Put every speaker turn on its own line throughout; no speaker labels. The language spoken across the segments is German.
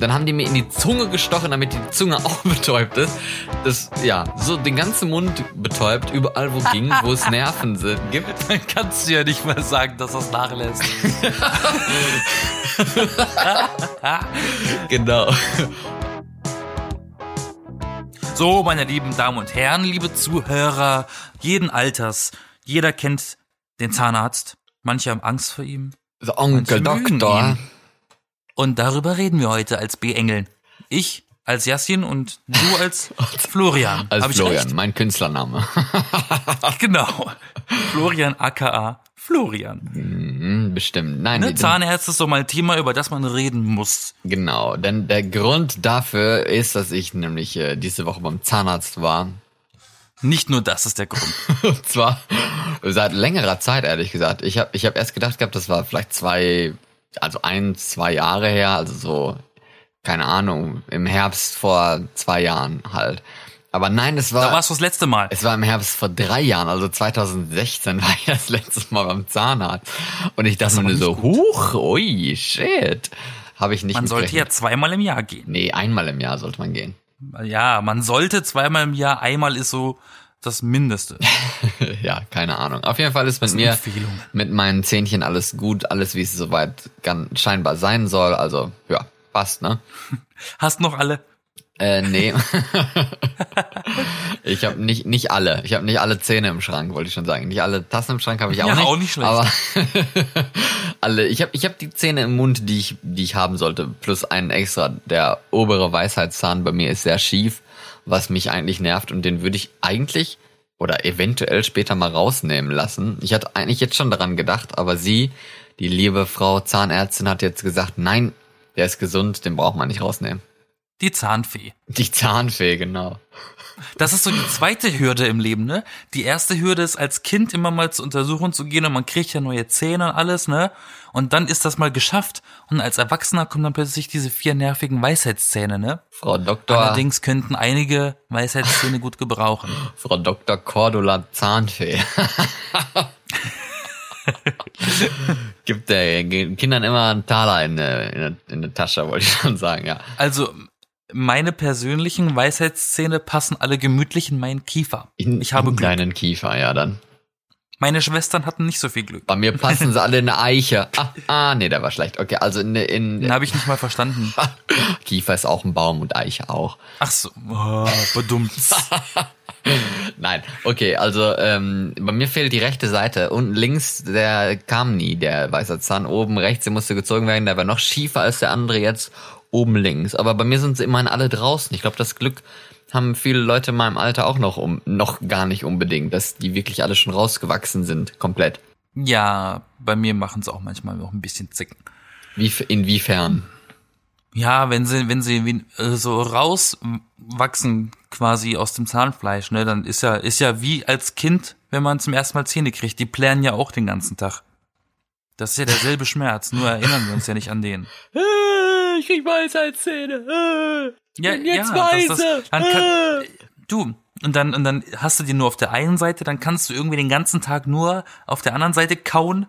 Dann haben die mir in die Zunge gestochen, damit die Zunge auch betäubt ist. Das, ja, so den ganzen Mund betäubt, überall wo ging, wo es Nerven sind, gibt.
Dann kannst du ja nicht mal sagen, dass das nachlässt.
Genau.
So, meine lieben Damen und Herren, liebe Zuhörer, jeden Alters, jeder kennt den Zahnarzt. Manche haben Angst vor ihm.
So, Onkel Doktor.
Und darüber reden wir heute als B-Engeln. Ich als Jassin und du als Florian.
Als
Hab
Florian, mein Künstlername.
Genau. Florian aka Florian.
Hm, Bestimmt. Nein,
Ne, Zahnärzte ist doch mal ein Thema, über das man reden muss.
genau. Denn der Grund dafür ist, dass ich nämlich äh, diese Woche beim Zahnarzt war.
Nicht nur das ist der Grund.
Und zwar seit längerer Zeit, ehrlich gesagt. Ich habe ich hab erst gedacht gehabt, das war vielleicht zwei, also ein, zwei Jahre her, also so, keine Ahnung, im Herbst vor zwei Jahren halt. Aber nein, es war.
Da warst du das letzte Mal.
Es war im Herbst vor drei Jahren, also 2016 war ich das letzte Mal beim Zahnarzt. Und ich dachte mir so,
gut.
huch, ui, shit. Habe ich nicht
Man sollte ja zweimal im Jahr gehen.
Nee, einmal im Jahr sollte man gehen.
Ja, man sollte zweimal im Jahr, einmal ist so das Mindeste.
ja, keine Ahnung. Auf jeden Fall ist mit
sind
mir, mit meinen Zähnchen alles gut, alles wie es soweit ganz scheinbar sein soll. Also, ja, passt, ne?
Hast noch alle?
Äh, nee. ich habe nicht nicht alle. Ich habe nicht alle Zähne im Schrank, wollte ich schon sagen. Nicht alle Tassen im Schrank habe ich auch
Ja,
nicht.
auch nicht schlecht.
Aber alle. Ich habe ich habe die Zähne im Mund, die ich die ich haben sollte, plus einen extra. Der obere Weisheitszahn bei mir ist sehr schief, was mich eigentlich nervt und den würde ich eigentlich oder eventuell später mal rausnehmen lassen. Ich hatte eigentlich jetzt schon daran gedacht, aber sie, die liebe Frau Zahnärztin, hat jetzt gesagt, nein, der ist gesund, den braucht man nicht rausnehmen.
Die Zahnfee.
Die Zahnfee, genau.
Das ist so die zweite Hürde im Leben, ne? Die erste Hürde ist als Kind immer mal zur Untersuchung zu gehen und man kriegt ja neue Zähne und alles, ne? Und dann ist das mal geschafft und als Erwachsener kommen dann plötzlich diese vier nervigen Weisheitszähne, ne?
Frau Doktor,
Allerdings könnten einige Weisheitszähne gut gebrauchen.
Frau Dr. Cordula Zahnfee. Gibt der Kindern immer einen Taler in der, in der, in der Tasche, wollte ich schon sagen, ja.
Also meine persönlichen Weisheitszähne passen alle gemütlich in meinen Kiefer.
In,
Ich habe
in
Glück.
deinen Kiefer, ja dann.
Meine Schwestern hatten nicht so viel Glück.
Bei mir passen sie alle in eine Eiche. Ah, ah nee, der war schlecht. Okay, also in, in
Den habe ich nicht mal verstanden.
Kiefer ist auch ein Baum und Eiche auch.
Ach so, oh, bedummt.
Nein, okay, also ähm, bei mir fehlt die rechte Seite. Unten links, der kam nie, der weiße Zahn. Oben rechts, der musste gezogen werden, der war noch schiefer als der andere jetzt oben links. Aber bei mir sind sie immerhin alle draußen. Ich glaube, das Glück haben viele Leute in meinem Alter auch noch um, noch gar nicht unbedingt, dass die wirklich alle schon rausgewachsen sind, komplett.
Ja, bei mir machen sie auch manchmal noch ein bisschen Zicken.
Wie, inwiefern?
Ja, wenn sie, wenn sie äh, so rauswachsen quasi aus dem Zahnfleisch, ne, dann ist ja, ist ja wie als Kind, wenn man zum ersten Mal Zähne kriegt. Die plären ja auch den ganzen Tag. Das ist ja derselbe Schmerz, nur erinnern wir uns ja nicht an den.
Ich krieg Weisheitszähne.
Ja,
bin jetzt
ja, das,
weise.
das, dann kann, du, und dann, und dann hast du die nur auf der einen Seite, dann kannst du irgendwie den ganzen Tag nur auf der anderen Seite kauen.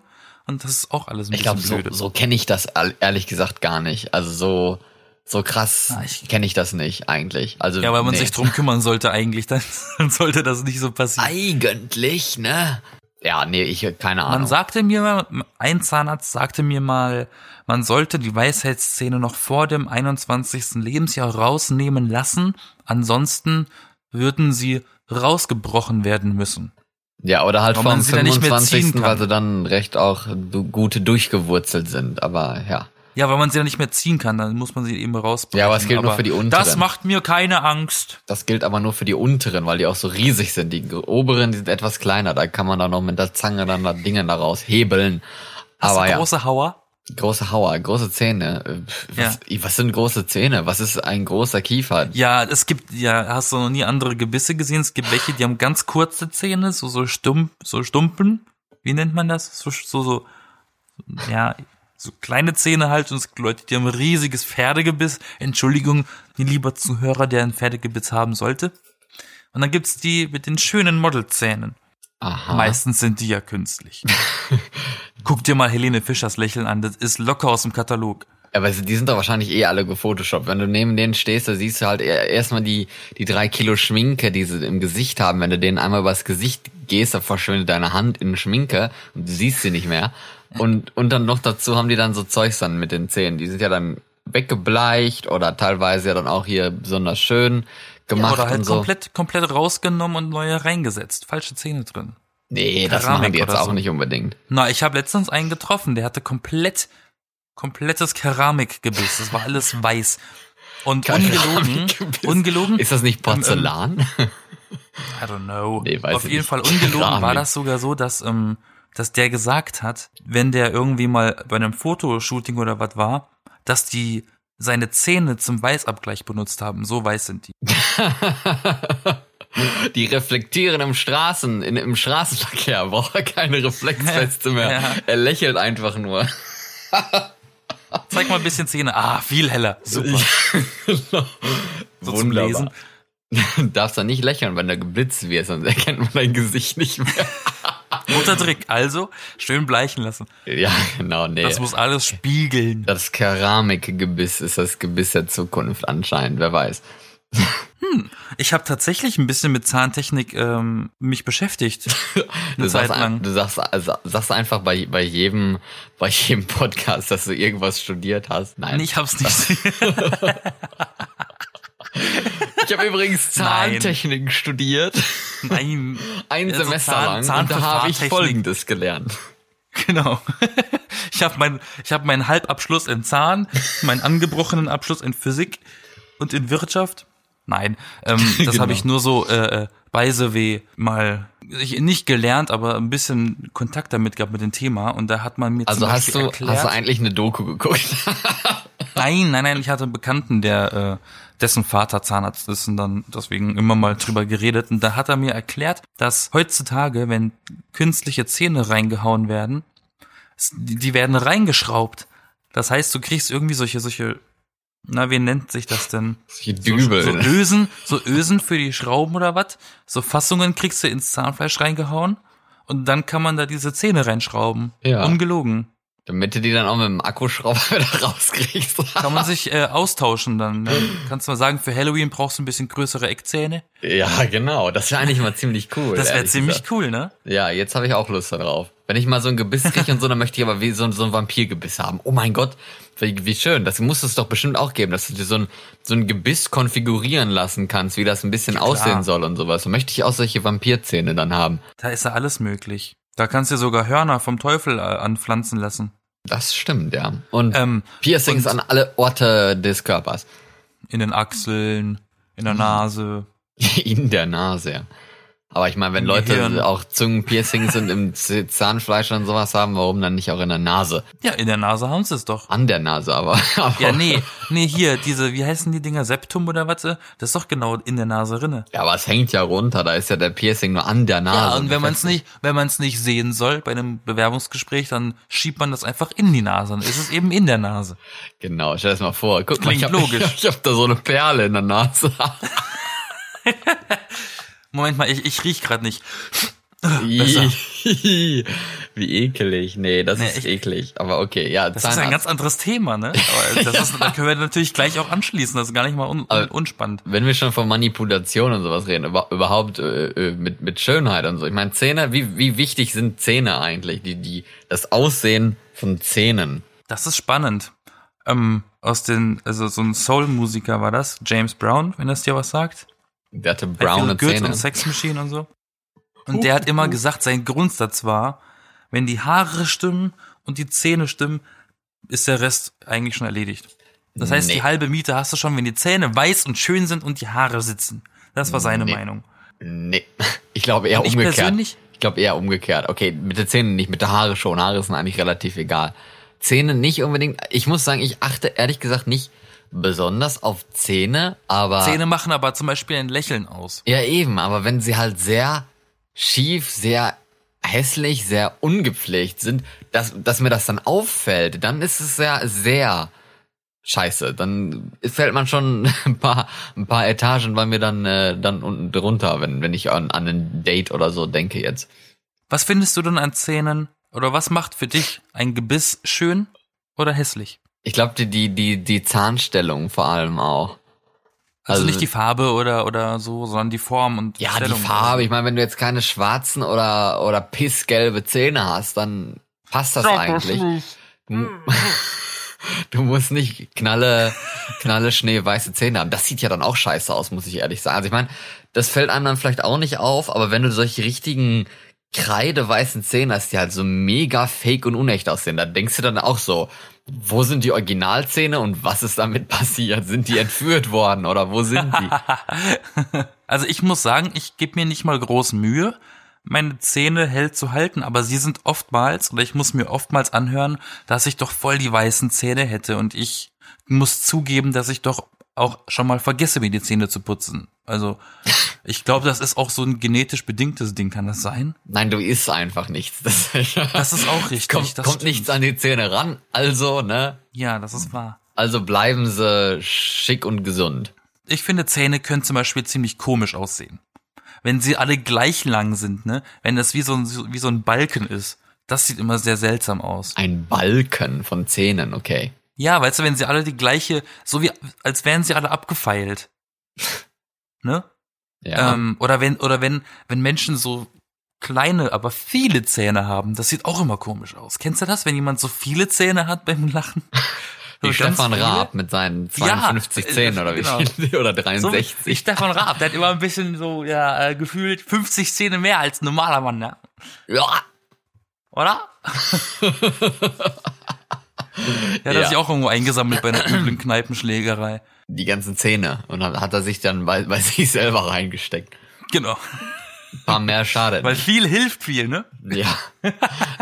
Und das ist auch alles ein
Ich
bisschen
glaube, so,
blöde.
so kenne ich das ehrlich gesagt gar nicht. Also so, so krass
Ah,
kenne ich das nicht eigentlich. Also
ja, weil man
nee.
sich drum kümmern sollte eigentlich, dann, dann sollte das nicht so passieren.
Eigentlich, ne? Ja, nee, ich keine Ahnung.
Man sagte mir mal, ein Zahnarzt sagte mir mal, man sollte die Weisheitszähne noch vor dem 21. Lebensjahr rausnehmen lassen, ansonsten würden sie rausgebrochen werden müssen.
ja, oder halt vom
sie dann nicht mehr ziehen
25.
kann.
weil sie dann recht auch gute durchgewurzelt sind. Aber ja.
Ja, weil man sie dann nicht mehr ziehen kann, dann muss man sie eben rausbrechen.
Ja, aber es gilt nur für die unteren.
Das macht mir keine Angst.
Das gilt aber nur für die unteren, weil die auch so riesig sind. Die oberen die sind etwas kleiner. Da kann man dann noch mit der Zange dann da Dinge daraus hebeln.
Hast
aber
du
ja,
große Hauer?
große Hauer, große Zähne. Äh, Was, was sind große Zähne? Was ist ein großer Kiefer?
Ja, es gibt, ja, hast du noch nie andere Gebisse gesehen? Es gibt welche, die haben ganz kurze Zähne, so, so stumpf, so Stumpen. Wie nennt man das? So, so, so, ja, so kleine Zähne halt und es gibt Leute, die haben ein riesiges Pferdegebiss. Entschuldigung, die lieber Zuhörer, der ein Pferdegebiss haben sollte. Und dann gibt's die mit den schönen Modelzähnen.
Aha.
Meistens sind die ja künstlich. Guck dir mal Helene Fischers Lächeln an, das ist locker aus dem Katalog.
Aber die sind doch wahrscheinlich eh alle gefotoshoppt. Wenn du neben denen stehst, da siehst du halt erstmal die, die drei Kilo Schminke, die sie im Gesicht haben. Wenn du denen einmal übers Gesicht gehst, dann verschwindet deine Hand in Schminke und du siehst sie nicht mehr. Und, und dann noch dazu haben die dann so Zeugs dann mit den Zähnen. Die sind ja dann weggebleicht oder teilweise ja dann auch hier besonders schön gemacht
Oder halt
und so.
komplett, komplett rausgenommen und neue reingesetzt. Falsche Zähne drin.
nee, das
Keramik
machen die jetzt auch
so.
nicht unbedingt.
Na, ich habe letztens einen getroffen, der hatte komplett, komplettes Keramikgebiss. Das war alles weiß. Und ungelogen, ungelogen,
Ist das nicht Porzellan?
I don't know.
Nee, weiß
Auf jeden
nicht.
Fall ungelogen
Keramik.
war das sogar so, dass, ähm, dass der gesagt hat, wenn der irgendwie mal bei einem Fotoshooting oder was war, dass die seine Zähne zum Weißabgleich benutzt haben. So weiß sind die.
Die reflektieren im Straßen, in, im Straßenverkehr, braucht er keine Reflexweste mehr.
Ja.
Er lächelt einfach nur.
Zeig mal ein bisschen Zähne. Ah, viel heller. Super. So zum Lesen.
Du darfst dann nicht lächeln, wenn du geblitzt wirst, sonst erkennt man dein Gesicht nicht mehr.
Guter Trick. Also, schön bleichen lassen.
ja, genau, nee.
Das muss alles spiegeln.
Das Keramikgebiss ist das Gebiss der Zukunft anscheinend, wer weiß.
Ich habe tatsächlich ein bisschen mit Zahntechnik ähm, mich beschäftigt. Eine
Du
Zeit
sagst,
lang.
du sagst, also, sagst einfach bei, bei jedem, bei jedem Podcast, dass du irgendwas studiert hast. Nein.
Nee, ich hab's nicht.
Ich habe übrigens
Nein.
Zahntechnik studiert.
Nein.
Ein
Also
Semester
Zahn-
lang.
Zahn-
und da habe ich. Folgendes gelernt.
Genau. Ich habe mein, ich hab meinen Halbabschluss in Zahn, meinen angebrochenen Abschluss in Physik und in Wirtschaft. Nein, ähm, das
Genau.
habe ich nur so äh, äh, by the way mal ich, nicht gelernt, aber ein bisschen Kontakt damit gehabt mit dem Thema. Und da hat man mir
Also hast
Beispiel
du,
erklärt,
hast du eigentlich eine Doku geguckt?
Nein, nein, nein, ich hatte einen Bekannten, der äh, dessen Vater Zahnarzt ist und dann deswegen immer mal drüber geredet. Und da hat er mir erklärt, dass heutzutage, wenn künstliche Zähne reingehauen werden, die, werden reingeschraubt. Das heißt, du kriegst irgendwie solche, solche, na, wie nennt sich das denn?
Solche
So,
Dübel.
so Ösen, so Ösen für die Schrauben oder was? So Fassungen kriegst du ins Zahnfleisch reingehauen und dann kann man da diese Zähne reinschrauben.
Ja.
Ungelogen.
Damit du die dann auch mit dem Akkuschrauber wieder rauskriegst.
Kann man sich äh, austauschen dann. Ne? Kannst du mal sagen, für Halloween brauchst du ein bisschen größere Eckzähne.
ja, genau. Das wäre eigentlich mal ziemlich cool.
Das wäre ziemlich
gesagt.
cool, ne?
Ja, jetzt habe ich auch Lust darauf. Wenn ich mal so ein Gebiss kriege und so, dann möchte ich aber wie so, ein- so ein Vampirgebiss haben. Oh mein Gott, wie, wie schön. Das muss es doch bestimmt auch geben, dass du dir so ein, so ein Gebiss konfigurieren lassen kannst, wie das ein bisschen
klar.
aussehen soll und sowas. Dann möchte ich auch solche Vampirzähne dann haben.
Da ist ja alles möglich. Da kannst du sogar Hörner vom Teufel äh, anpflanzen lassen.
Das stimmt, ja. Und
Ähm,
Piercings
und-
an alle Orte des Körpers.
in den Achseln, in der Nase.
In der Nase, ja. Aber ich meine, wenn Leute
Gehirn.
auch Zungenpiercings und im Zahnfleisch und sowas haben, warum dann nicht auch in der Nase?
Ja, in der Nase haben sie es doch.
An der Nase, aber. aber
Ja, nee, nee, hier, diese, wie heißen die Dinger, Septum oder was? Das ist doch genau in der Nase rinne.
Ja, aber es hängt ja runter, da ist ja der Piercing nur an der Nase.
Ja, und wenn man es nicht, wenn man es nicht sehen soll bei einem Bewerbungsgespräch, dann schiebt man das einfach in die Nase. Dann ist es eben in der Nase.
Genau, stell das mal vor. Guck
Klingt
mal, ich hab,
logisch.
Ich hab da so eine Perle in der Nase.
Moment mal, ich, ich riech gerade nicht.
Wie ekelig. Nee, das
Nee,
ist
ich-
eklig. Aber okay, ja,
Das ist ein ganz anderes Thema, ne? Aber das ist, da können wir natürlich gleich auch anschließen. Das ist gar nicht mal un,
Aber-
unspannend.
wenn wir schon von Manipulation und sowas reden, über, überhaupt äh, äh, mit, mit Schönheit und so. Ich meine, Zähne, wie, wie wichtig sind Zähne eigentlich? Die, die, das Aussehen von Zähnen.
Das ist spannend. Ähm, aus den, also so ein Soul-Musiker war das, James Brown, wenn das dir was sagt.
Der hatte
I Feel
braune Zähne.
und Sex Machine und so. Und der hat immer gesagt, sein Grundsatz war, wenn die Haare stimmen und die Zähne stimmen, ist der Rest eigentlich schon erledigt. Das heißt,
Nee.
die halbe Miete hast du schon, wenn die Zähne weiß und schön sind und die Haare sitzen. Das war seine
Nee.
Meinung.
Nee, ich glaube eher
Und ich
umgekehrt.
persönlich?
Ich glaube eher umgekehrt. Okay, mit den Zähnen nicht, mit der Haare schon. Haare sind eigentlich relativ egal. Zähne nicht unbedingt. Ich muss sagen, ich achte ehrlich gesagt nicht besonders auf Zähne, aber
Zähne machen aber zum Beispiel ein Lächeln aus.
ja eben. Aber wenn sie halt sehr schief, sehr hässlich, sehr ungepflegt sind, dass, dass mir das dann auffällt, dann ist es sehr, sehr scheiße. Dann fällt man schon ein paar, ein paar Etagen bei mir dann, äh, dann unten drunter, wenn, wenn ich an, an ein Date oder so denke jetzt.
Was findest du denn an Zähnen oder was macht für dich ein Gebiss schön oder hässlich?
Ich glaube, die, die, die, die Zahnstellung vor allem auch.
Also,
Also-
nicht die Farbe oder, oder so, sondern die Form und
Ja,
Stellung.
die Farbe. Ich meine, wenn du jetzt keine schwarzen oder, oder pissgelbe Zähne hast, dann passt das eigentlich. Du, du musst nicht knalle, knalle schneeweiße Zähne haben. Das sieht ja dann auch scheiße aus, muss ich ehrlich sagen. Also ich meine, das fällt einem dann vielleicht auch nicht auf, aber wenn du solche richtigen kreideweißen Zähne hast, die halt so mega fake und unecht aussehen, da denkst du dann auch so, wo sind die Originalzähne und was ist damit passiert? Sind die entführt worden oder wo sind die?
Also ich muss sagen, ich gebe mir nicht mal groß Mühe, meine Zähne hell zu halten, aber sie sind oftmals, oder ich muss mir oftmals anhören, dass ich doch voll die weißen Zähne hätte und ich muss zugeben, dass ich doch auch schon mal vergesse, mir die Zähne zu putzen. Also ich glaube, das ist auch so ein genetisch bedingtes Ding, kann das sein?
Nein, du isst einfach nichts. Das,
Das ist auch richtig.
kommt,
das
kommt
stimmt.
nichts an die Zähne ran. Also, ne?
Ja, das ist wahr.
Also bleiben sie schick und gesund.
Ich finde, Zähne können zum Beispiel ziemlich komisch aussehen. Wenn sie alle gleich lang sind, ne? Wenn das wie so ein, wie so ein Balken ist. Das sieht immer sehr seltsam aus.
Ein Balken von Zähnen, okay.
Ja, weißt du, wenn sie alle die gleiche, so wie, als wären sie alle abgefeilt. Ne?
Ja.
Ähm, oder wenn, oder wenn, wenn Menschen so kleine, aber viele Zähne haben, das sieht auch immer komisch aus. Kennst du das, wenn jemand so viele Zähne hat beim Lachen?
wie
So
Stefan? Raab mit seinen
Ja,
52
äh,
Zähnen oder wie
genau.
viel? Oder
So
63.
wie Stefan Raab, der hat immer ein bisschen so, ja, äh, gefühlt 50 Zähne mehr als ein normaler Mann, ne?
ja.
Oder? ja, das
Ja.
ist ja auch irgendwo eingesammelt bei einer üblen Kneipenschlägerei.
Die ganzen Zähne. Und dann hat er sich dann bei, bei sich selber reingesteckt.
Genau.
Ein paar mehr schade.
Weil viel hilft viel, ne?
ja.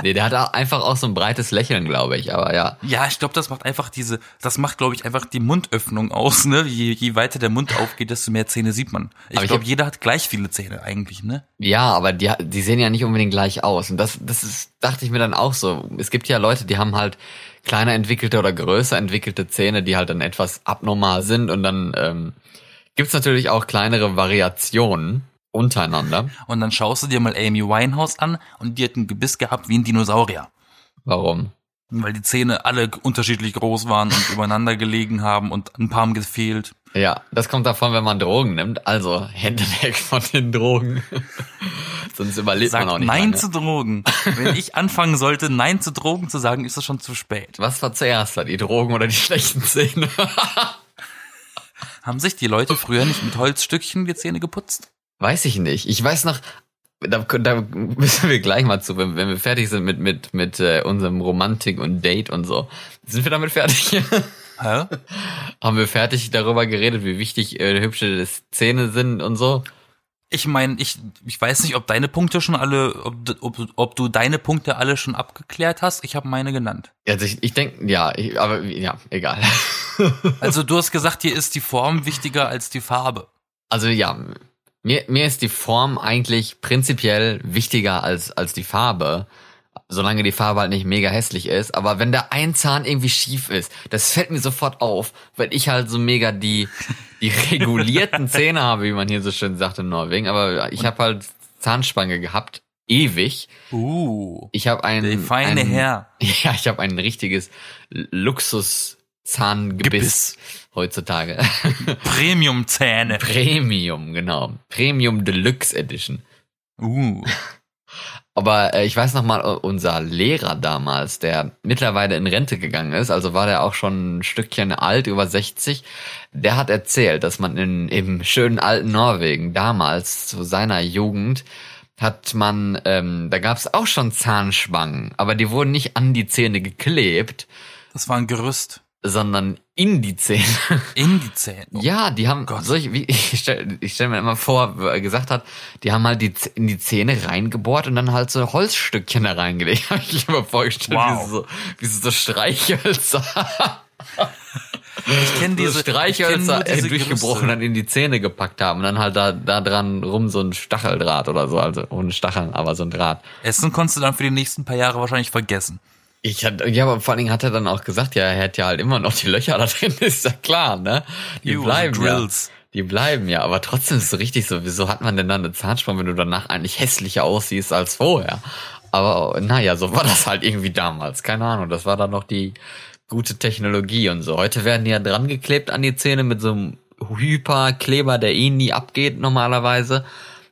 Nee, der hat auch einfach auch so ein breites Lächeln, glaube ich. Aber ja.
Ja, ich glaube, das macht einfach diese, das macht, glaube ich, einfach die Mundöffnung aus, ne? Je, je weiter der Mund aufgeht, desto mehr Zähne sieht man. Ich glaube, jeder hat gleich viele Zähne eigentlich, ne?
Ja, aber die, die sehen ja nicht unbedingt gleich aus. Und das, das ist, dachte ich mir dann auch so. Es gibt ja Leute, die haben halt kleiner entwickelte oder größer entwickelte Zähne, die halt dann etwas abnormal sind. Und dann ähm, gibt's natürlich auch kleinere Variationen untereinander.
Und dann schaust du dir mal Amy Winehouse an und die hat ein Gebiss gehabt wie ein Dinosaurier.
Warum?
Weil die Zähne alle unterschiedlich groß waren und übereinander gelegen haben und ein paar haben gefehlt.
Ja, das kommt davon, wenn man Drogen nimmt. Also Hände weg von den Drogen. Sonst überlebt
Sagt
man auch nicht
Nein
lange.
zu Drogen. Wenn ich anfangen sollte, Nein zu Drogen zu sagen, ist das schon zu spät.
Was war zuerst da, die Drogen oder die schlechten Zähne?
Haben sich die Leute früher nicht mit Holzstückchen die Zähne geputzt?
Weiß ich nicht. Ich weiß noch, da, da müssen wir gleich mal zu, wenn, wenn wir fertig sind mit, mit, mit äh, unserem Romantik und Date und so. Sind wir damit fertig?
Hä?
Haben wir fertig darüber geredet, wie wichtig äh, hübsche Zähne sind und so?
Ich meine, ich, ich weiß nicht, ob deine Punkte schon alle, ob, du- ob, ob du deine Punkte alle schon abgeklärt hast. Ich habe meine genannt.
Also ich, ich denke, ja, ich, aber ja, egal.
Also du hast gesagt, dir ist die Form wichtiger als die Farbe.
Also ja, mir, mir ist die Form eigentlich prinzipiell wichtiger als, als die Farbe. Solange die Farbe halt nicht mega hässlich ist. Aber wenn da ein Zahn irgendwie schief ist, das fällt mir sofort auf, weil ich halt so mega die, die regulierten Zähne habe, wie man hier so schön sagt in Norwegen. Aber ich habe halt Zahnspange gehabt, ewig.
Uh,
Ich habe ein,
der feine
ein,
Herr.
Ja, ich habe ein richtiges Luxus-Zahngebiss
Gebiss.
heutzutage.
Premium-Zähne.
Premium, genau. Premium Deluxe Edition.
Uh,
Aber äh, ich weiß noch mal, äh, unser Lehrer damals, der mittlerweile in Rente gegangen ist, also war der auch schon ein Stückchen alt, über 60, der hat erzählt, dass man in, im schönen alten Norwegen damals zu seiner Jugend hat man, ähm, da gab es auch schon Zahnspangen, aber die wurden nicht an die Zähne geklebt,
das war ein Gerüst.
Sondern in die Zähne.
In die Zähne.
Ja, die haben
Gott.
solche, wie ich stelle ich stell mir immer vor, wo er gesagt hat, die haben halt die, in die Zähne reingebohrt und dann halt so Holzstückchen da reingelegt. Hab ich mir vorgestellt,
Wow.
wie sie so, wie sie so Streichhölzer,
Ich kenne
so
diese
Streichhölzer
ich kenn
äh,
diese
durchgebrochen und
Gerüste.
dann in die Zähne gepackt haben und dann halt da, da dran rum so ein Stacheldraht oder so, also ohne Stacheln, aber so ein Draht.
Essen konntest du dann für die nächsten paar Jahre wahrscheinlich vergessen.
Ich hatte, ja, aber vor allen Dingen hat er dann auch gesagt, ja, er hätte ja halt immer noch die Löcher da drin, ist ja klar, ne? Die
You,
bleiben ja. Die bleiben ja, aber trotzdem ist es so richtig so, wieso hat man denn dann eine Zahnspange, wenn du danach eigentlich hässlicher aussiehst als vorher? Aber naja, so war das halt irgendwie damals. Keine Ahnung, das war dann noch die gute Technologie und so. Heute werden die ja dran geklebt an die Zähne mit so einem Hyperkleber, der eh nie abgeht normalerweise.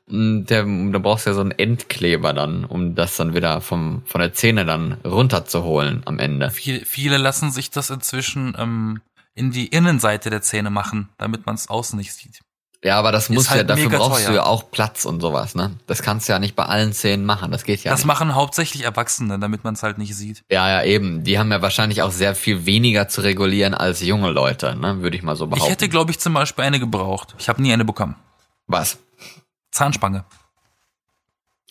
Und Der, da brauchst du ja so einen Endkleber dann, um das dann wieder vom, von der Zähne dann runterzuholen am Ende.
Viel, viele lassen sich das inzwischen ähm, in die Innenseite der Zähne machen, damit man es außen nicht sieht.
Ja, aber das muss
halt
ja, dafür brauchst
teuer.
du ja auch Platz und sowas, ne? Das kannst du ja nicht bei allen Zähnen machen, das geht ja
das
nicht.
machen hauptsächlich Erwachsene, damit man es halt nicht sieht.
Ja, ja, eben. Die haben ja wahrscheinlich auch sehr viel weniger zu regulieren als junge Leute, ne? Würde ich mal so behaupten.
Ich hätte, glaube ich, zum Beispiel eine gebraucht. Ich habe nie eine bekommen.
Was?
Zahnspange.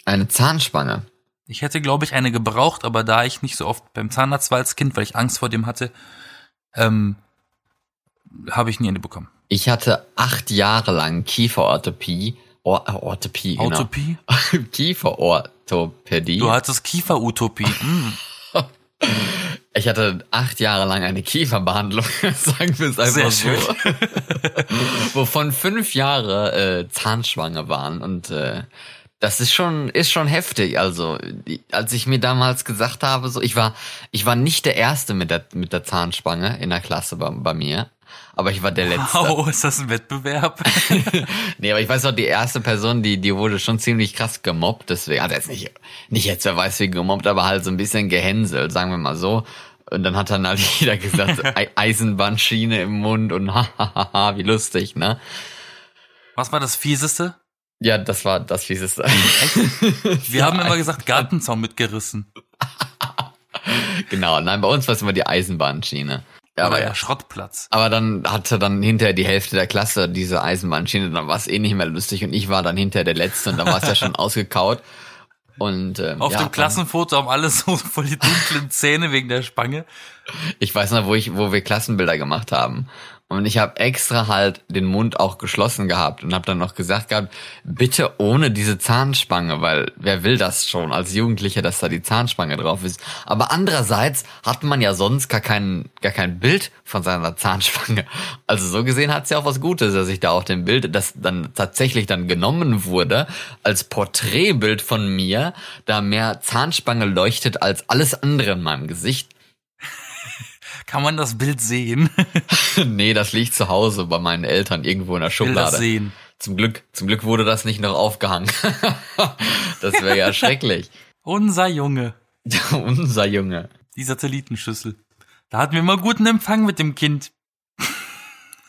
Eine Zahnspange.
Ich hätte, glaube ich, eine gebraucht, aber da ich nicht so oft beim Zahnarzt war als Kind, weil ich Angst vor dem hatte, ähm, habe ich nie eine bekommen.
Ich hatte acht Jahre lang Kieferorthopädie. Or äh, Orthopädie, genau.
Utopie?
Kieferorthopädie.
Du hattest Kieferutopie. Mm.
Ich hatte acht Jahre lang eine Kieferbehandlung, sagen wir es einfach
Sehr
so.
schön.
Wovon fünf Jahre äh, Zahnschwange waren. Und äh, das ist schon, ist schon heftig. Also, als ich mir damals gesagt habe, so, ich war, ich war nicht der Erste mit der, mit der Zahnspange in der Klasse bei, bei mir. Aber ich war der Letzte.
Wow, ist das ein Wettbewerb?
Nee, aber ich weiß noch, die erste Person, die, die wurde schon ziemlich krass gemobbt, deswegen, also jetzt nicht, nicht jetzt, wer weiß wie gemobbt, aber halt so ein bisschen gehänselt, sagen wir mal so. Und dann hat dann halt jeder gesagt, Ei- Eisenbahnschiene im Mund und hahaha, wie lustig, ne?
Was war das Fieseste?
Ja, das war das Fieseste.
Wir haben immer gesagt, Gartenzaun mitgerissen.
genau, nein, bei uns war es immer die Eisenbahnschiene. Ja,
Aber ja,
ja.
Schrottplatz.
Aber dann hatte dann hinterher die Hälfte der Klasse diese Eisenbahnschiene, dann war es eh nicht mehr lustig und ich war dann hinterher der Letzte und dann war es ja schon ausgekaut. Und ähm,
Auf
ja,
dem
dann-
Klassenfoto haben alle so voll die dunklen Zähne wegen der Spange.
Ich weiß noch, wo ich, wo wir Klassenbilder gemacht haben. Und ich habe extra halt den Mund auch geschlossen gehabt und habe dann noch gesagt gehabt, bitte ohne diese Zahnspange, weil wer will das schon als Jugendlicher, dass da die Zahnspange drauf ist. Aber andererseits hat man ja sonst gar kein, gar kein Bild von seiner Zahnspange. Also so gesehen hat's ja auch was Gutes, dass ich da auf dem Bild, das dann tatsächlich dann genommen wurde, als Porträtbild von mir, da mehr Zahnspange leuchtet als alles andere in meinem Gesicht.
Kann man das Bild sehen?
nee, das liegt zu Hause bei meinen Eltern irgendwo in der
Ich will das
Schublade.
sehen.
Zum Glück, zum Glück wurde das nicht noch aufgehangen. das wäre ja schrecklich.
Unser Junge.
Unser Junge.
Die Satellitenschüssel. Da hatten wir immer guten Empfang mit dem Kind.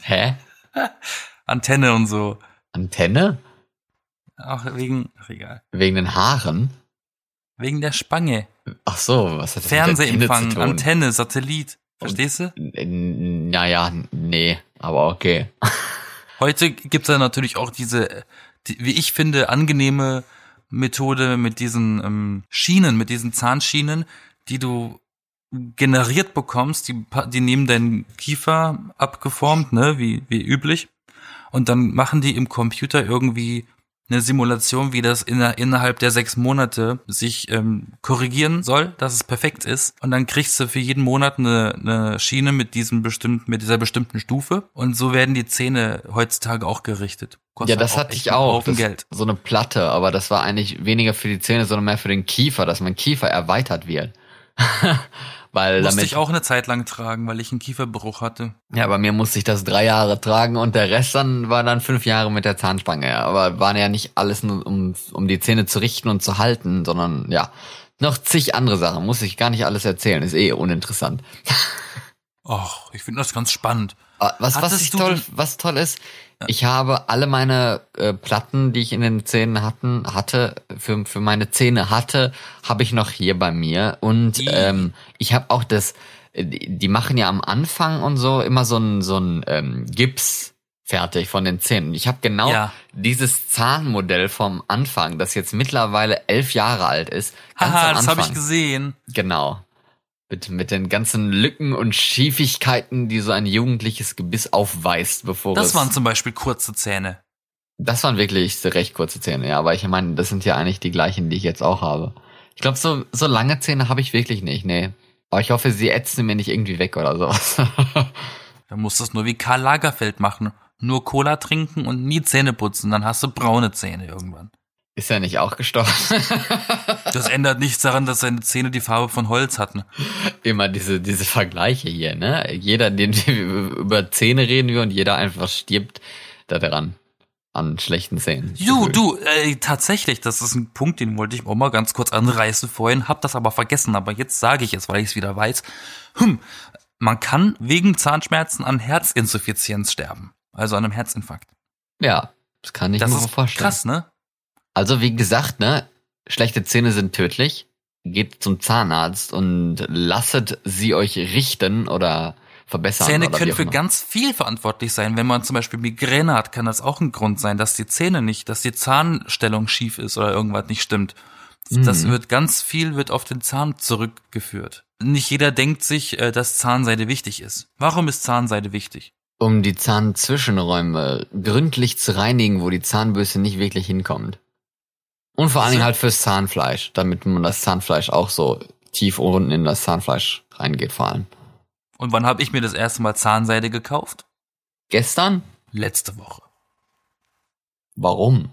Hä?
Antenne und so.
Antenne?
Ach, wegen, ach egal.
Wegen den Haaren?
Wegen der Spange.
Ach so, was hat das mit der
Fernsehempfang,
zu tun?
Antenne, Satellit. Verstehst du?
Naja, nee, aber okay.
Heute gibt's ja natürlich auch diese, die, wie ich finde, angenehme Methode mit diesen ähm, Schienen, mit diesen Zahnschienen, die du generiert bekommst, die, die nehmen deinen Kiefer abgeformt, ne, wie, wie üblich. Und dann machen die im Computer irgendwie eine Simulation, wie das inner, innerhalb der sechs Monate sich ähm, korrigieren soll, dass es perfekt ist. Und dann kriegst du für jeden Monat eine, eine Schiene mit diesem bestimmten, mit dieser bestimmten Stufe. Und so werden die Zähne heutzutage auch gerichtet. Kostet
Ja, das
auch
hatte ich auch. Das,
Geld.
So eine Platte, aber das war eigentlich weniger für die Zähne, sondern mehr für den Kiefer, dass mein Kiefer erweitert wird. Weil
Musste
damit,
ich auch eine Zeit lang tragen, weil ich einen Kieferbruch hatte.
ja, bei mir musste ich das drei Jahre tragen und der Rest dann war dann fünf Jahre mit der Zahnspange. Ja. Aber waren ja nicht alles nur, um, um die Zähne zu richten und zu halten, sondern ja, noch zig andere Sachen. Muss ich gar nicht alles erzählen, ist eh uninteressant.
Och, ich finde das ganz spannend.
Ah, Was, was, ich toll, was toll ist, ich habe alle meine äh, Platten, die ich in den Zähnen hatten, hatte, für, für meine Zähne hatte, habe ich noch hier bei mir. Und ähm, ich habe auch das, äh, die, machen ja am Anfang und so immer so ein, so ein ähm, Gips fertig von den Zähnen. Ich habe genau
Ja.
dieses Zahnmodell vom Anfang, das jetzt mittlerweile elf Jahre alt ist. Ganz
Haha, das habe ich gesehen.
Genau. Mit, mit den ganzen Lücken und Schiefigkeiten, die so ein jugendliches Gebiss aufweist, bevor
Das
es...
waren zum Beispiel kurze Zähne.
das waren wirklich recht kurze Zähne, ja. Aber ich meine, das sind ja eigentlich die gleichen, die ich jetzt auch habe. Ich glaube, so, so lange Zähne habe ich wirklich nicht, nee. Aber ich hoffe, sie ätzen mir nicht irgendwie weg oder sowas.
Da musst du es nur wie Karl Lagerfeld machen. Nur Cola trinken und nie Zähne putzen, dann hast du braune Zähne irgendwann.
Ist er nicht auch gestorben?
Das ändert nichts daran, dass seine Zähne die Farbe von Holz hatten.
Immer diese, diese Vergleiche hier, ne? Jeder, den über Zähne reden wir und jeder einfach stirbt daran an schlechten Zähnen.
Du, du, äh, tatsächlich, das ist ein Punkt, den wollte ich auch mal ganz kurz anreißen vorhin, hab das aber vergessen, aber jetzt sage ich es, weil ich es wieder weiß. Hm, man kann wegen Zahnschmerzen an Herzinsuffizienz sterben, also an einem Herzinfarkt.
Ja, das kann ich
Das
mir
ist
vorstellen.
krass, ne?
Also wie gesagt, ne, schlechte Zähne sind tödlich. Geht zum Zahnarzt und lasset sie euch richten oder verbessern.
Zähne können für ganz viel verantwortlich sein. Wenn man zum Beispiel Migräne hat, kann das auch ein Grund sein, dass die Zähne nicht, dass die Zahnstellung schief ist oder irgendwas nicht stimmt. Das
Mhm.
wird ganz viel wird auf den Zahn zurückgeführt. Nicht jeder denkt sich, äh, dass Zahnseide wichtig ist. Warum ist Zahnseide wichtig?
um die Zahnzwischenräume gründlich zu reinigen, wo die Zahnbürste nicht wirklich hinkommt. Und vor allen Dingen halt fürs Zahnfleisch, damit man das Zahnfleisch auch so tief unten in das Zahnfleisch reingeht vor allem.
Und wann habe ich mir das erste Mal Zahnseide gekauft?
Gestern?
Letzte Woche.
Warum?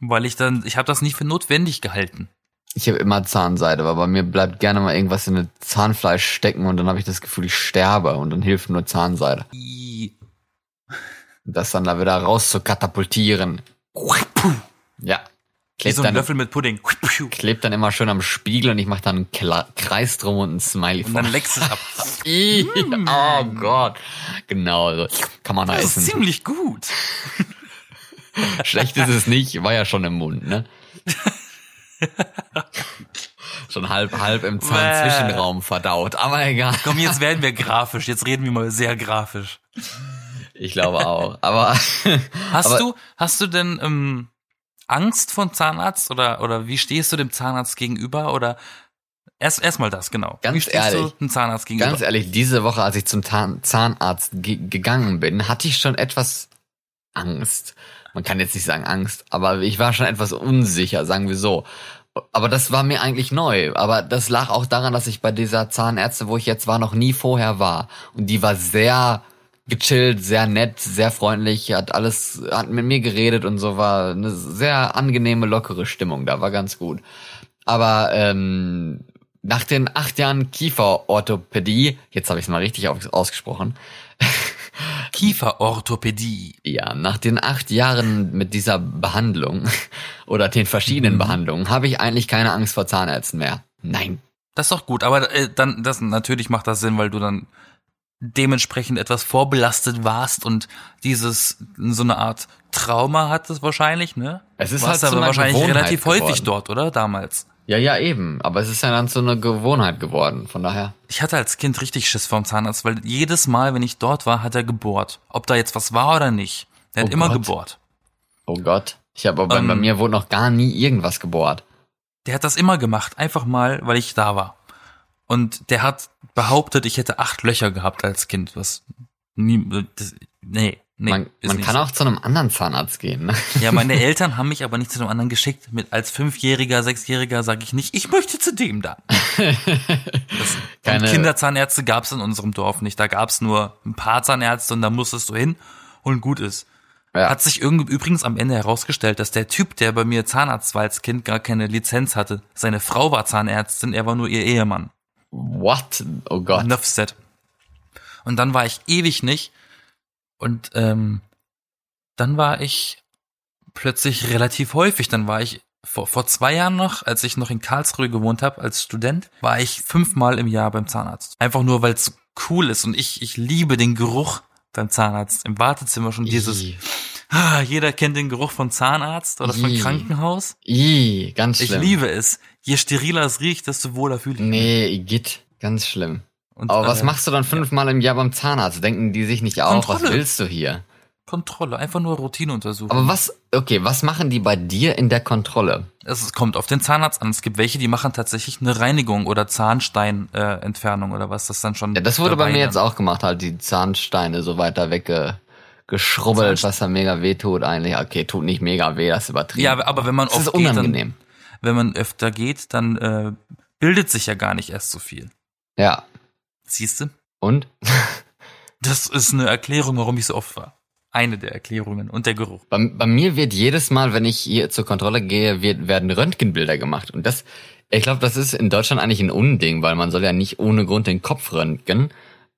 Weil ich dann, ich habe das nicht für notwendig gehalten.
Ich habe immer Zahnseide, aber bei mir bleibt gerne mal irgendwas in das Zahnfleisch stecken und dann habe ich das Gefühl, ich sterbe und dann hilft nur Zahnseide.
I-
Das dann da wieder raus zu katapultieren. Ja. Klebt
so ein
dann,
Löffel mit Pudding.
klebt dann immer schön am Spiegel und ich mache dann einen Kla Kreis drum und ein Smiley
Und dann leckst du es ab.
Ih, oh Gott. Genau, so kann man da
Das ist
essen.
ziemlich gut.
Schlecht ist es nicht, war ja schon im Mund, ne? schon halb, halb im Zahnzwischenraum verdaut, aber egal.
Komm, jetzt werden wir grafisch. Jetzt reden wir mal sehr grafisch.
Ich glaube auch. Aber
Hast
Aber-
du, hast du denn ähm, Angst vor Zahnarzt oder oder wie stehst du dem Zahnarzt gegenüber oder erst erstmal das genau?
Ganz
wie stehst
ehrlich,
du dem Zahnarzt gegenüber?
ganz ehrlich, diese Woche, als ich zum Zahn Zahnarzt ge gegangen bin, hatte ich schon etwas Angst. Man kann jetzt nicht sagen Angst, aber ich war schon etwas unsicher, sagen wir so. Aber das war mir eigentlich neu. Aber das lag auch daran, dass ich bei dieser Zahnärzte, wo ich jetzt war, noch nie vorher war. Und die war sehr gechillt, sehr nett, sehr freundlich, hat alles, hat mit mir geredet und so war eine sehr angenehme, lockere Stimmung da, war ganz gut. Aber ähm, nach den acht Jahren Kieferorthopädie, jetzt habe ich es mal richtig aus ausgesprochen,
Kieferorthopädie.
ja, nach den acht Jahren mit dieser Behandlung oder den verschiedenen
Mhm.
Behandlungen habe ich eigentlich keine Angst vor Zahnärzten mehr. Nein.
Das ist doch gut, aber äh, dann das natürlich macht das Sinn, weil du dann dementsprechend etwas vorbelastet warst und dieses so eine Art Trauma hattest wahrscheinlich, ne?
Es ist
Warst
halt
aber
einer
wahrscheinlich
Gewohnheit
relativ häufig
geworden.
dort, oder? Damals.
Ja, ja, eben. Aber es ist ja dann so eine Gewohnheit geworden. Von daher.
Ich hatte als Kind richtig Schiss vorm Zahnarzt, weil jedes Mal, wenn ich dort war, hat er gebohrt. Ob da jetzt was war oder nicht. Der hat
Oh
immer
Gott.
gebohrt.
Oh Gott. Ich habe aber
Ähm.
bei mir wurde noch gar nie irgendwas gebohrt.
Der hat das immer gemacht, einfach mal, weil ich da war. Und der hat behauptet, ich hätte acht Löcher gehabt als Kind, was nie, das, nee, nee.
man man kann
so.
auch zu einem anderen Zahnarzt gehen. Ne?
Ja, meine Eltern haben mich aber nicht zu einem anderen geschickt. Mit als Fünfjähriger, Sechsjähriger sage ich nicht, ich möchte zu dem da.
Keine-
Kinderzahnärzte gab es in unserem Dorf nicht. Da gab es nur ein paar Zahnärzte und da musstest du hin und gut ist.
Ja.
Hat sich übrigens am Ende herausgestellt, dass der Typ, der bei mir Zahnarzt war als Kind, gar keine Lizenz hatte. Seine Frau war Zahnärztin, er war nur ihr Ehemann.
What? Oh Gott.
Enough said. Und dann war ich ewig nicht. Und ähm, dann war ich plötzlich relativ häufig. Dann war ich vor, vor zwei Jahren noch, als ich noch in Karlsruhe gewohnt habe als Student, war ich fünfmal im Jahr beim Zahnarzt. Einfach nur, weil es cool ist. Und ich, ich liebe den Geruch beim Zahnarzt. Im Wartezimmer schon dieses, ah, jeder kennt den Geruch von Zahnarzt oder von. Krankenhaus.
Ih, ganz
Ich
schlimm.
liebe es. Je steriler es riecht, desto wohler fühle ich mich.
Nee, Igitt. Ganz schlimm.
Und,
Aber was
äh,
machst du dann fünfmal im Jahr beim Zahnarzt? Denken die sich nicht auch, was willst du hier?
Kontrolle, einfach nur Routineuntersuchung.
Aber was, okay, was machen die bei dir in der Kontrolle?
Es kommt auf den Zahnarzt an. Es gibt welche, die machen tatsächlich eine Reinigung oder Zahnsteinentfernung äh, oder was das dann schon.
Ja, das wurde bei mir jetzt
dann.
auch gemacht, halt die Zahnsteine so weiter weggeschrubbelt,
Zahnst-
was da mega weh tut eigentlich. Okay, tut nicht mega weh, das ist übertrieben.
Ja, aber wenn man
das ist
oft geht,
unangenehm.
dann, wenn man öfter geht, dann äh, bildet sich ja gar nicht erst so viel.
Ja.
Siehst du?
Und?
Das ist eine Erklärung, warum ich so oft war. eine der Erklärungen und der Geruch.
Bei, bei mir wird jedes Mal, wenn ich hier zur Kontrolle gehe, wird, werden Röntgenbilder gemacht. Und das, ich glaube, das ist in Deutschland eigentlich ein Unding, weil man soll ja nicht ohne Grund den Kopf röntgen.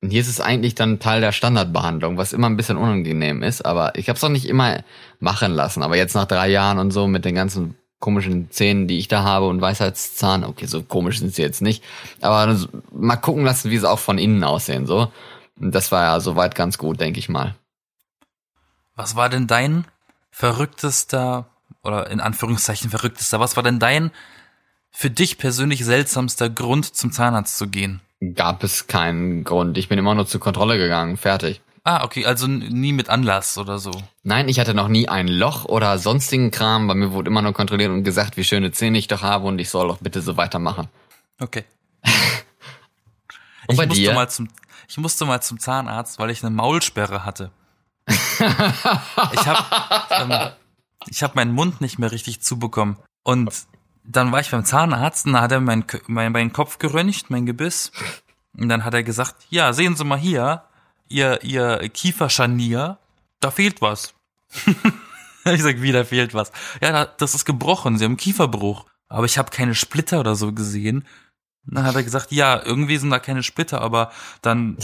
Und hier ist es eigentlich dann Teil der Standardbehandlung, was immer ein bisschen unangenehm ist. Aber ich habe es auch nicht immer machen lassen. Aber jetzt nach drei Jahren und so mit den ganzen komischen Zähnen, die ich da habe und Weisheitszahn, okay, so komisch sind sie jetzt nicht. Aber mal gucken lassen, wie sie auch von innen aussehen. So, und das war ja soweit ganz gut, denke ich mal.
Was war denn dein verrücktester oder in Anführungszeichen verrücktester? Was war denn dein für dich persönlich seltsamster Grund, zum Zahnarzt zu gehen?
Gab es keinen Grund. Ich bin immer nur zur Kontrolle gegangen. Fertig.
Ah, okay, also nie mit Anlass oder so.
Nein, ich hatte noch nie ein Loch oder sonstigen Kram. Bei mir wurde immer nur kontrolliert und gesagt, wie schöne Zähne ich doch habe und ich soll doch bitte so weitermachen.
Okay.
Und
ich
bei
musste
dir?
mal zum ich musste mal zum Zahnarzt, weil ich eine Maulsperre hatte. ich habe ähm, ich habe meinen Mund nicht mehr richtig zubekommen und dann war ich beim Zahnarzt und da hat er meinen mein, meinen Kopf geröntgt, mein Gebiss und dann hat er gesagt, ja, sehen Sie mal hier, ihr ihr Kieferscharnier, da fehlt was. ich sag, wie, da fehlt was. Ja, da- das ist gebrochen, Sie haben Kieferbruch. Aber ich habe keine Splitter oder so gesehen. Dann hat er gesagt, ja, irgendwie sind da keine Splitter, aber dann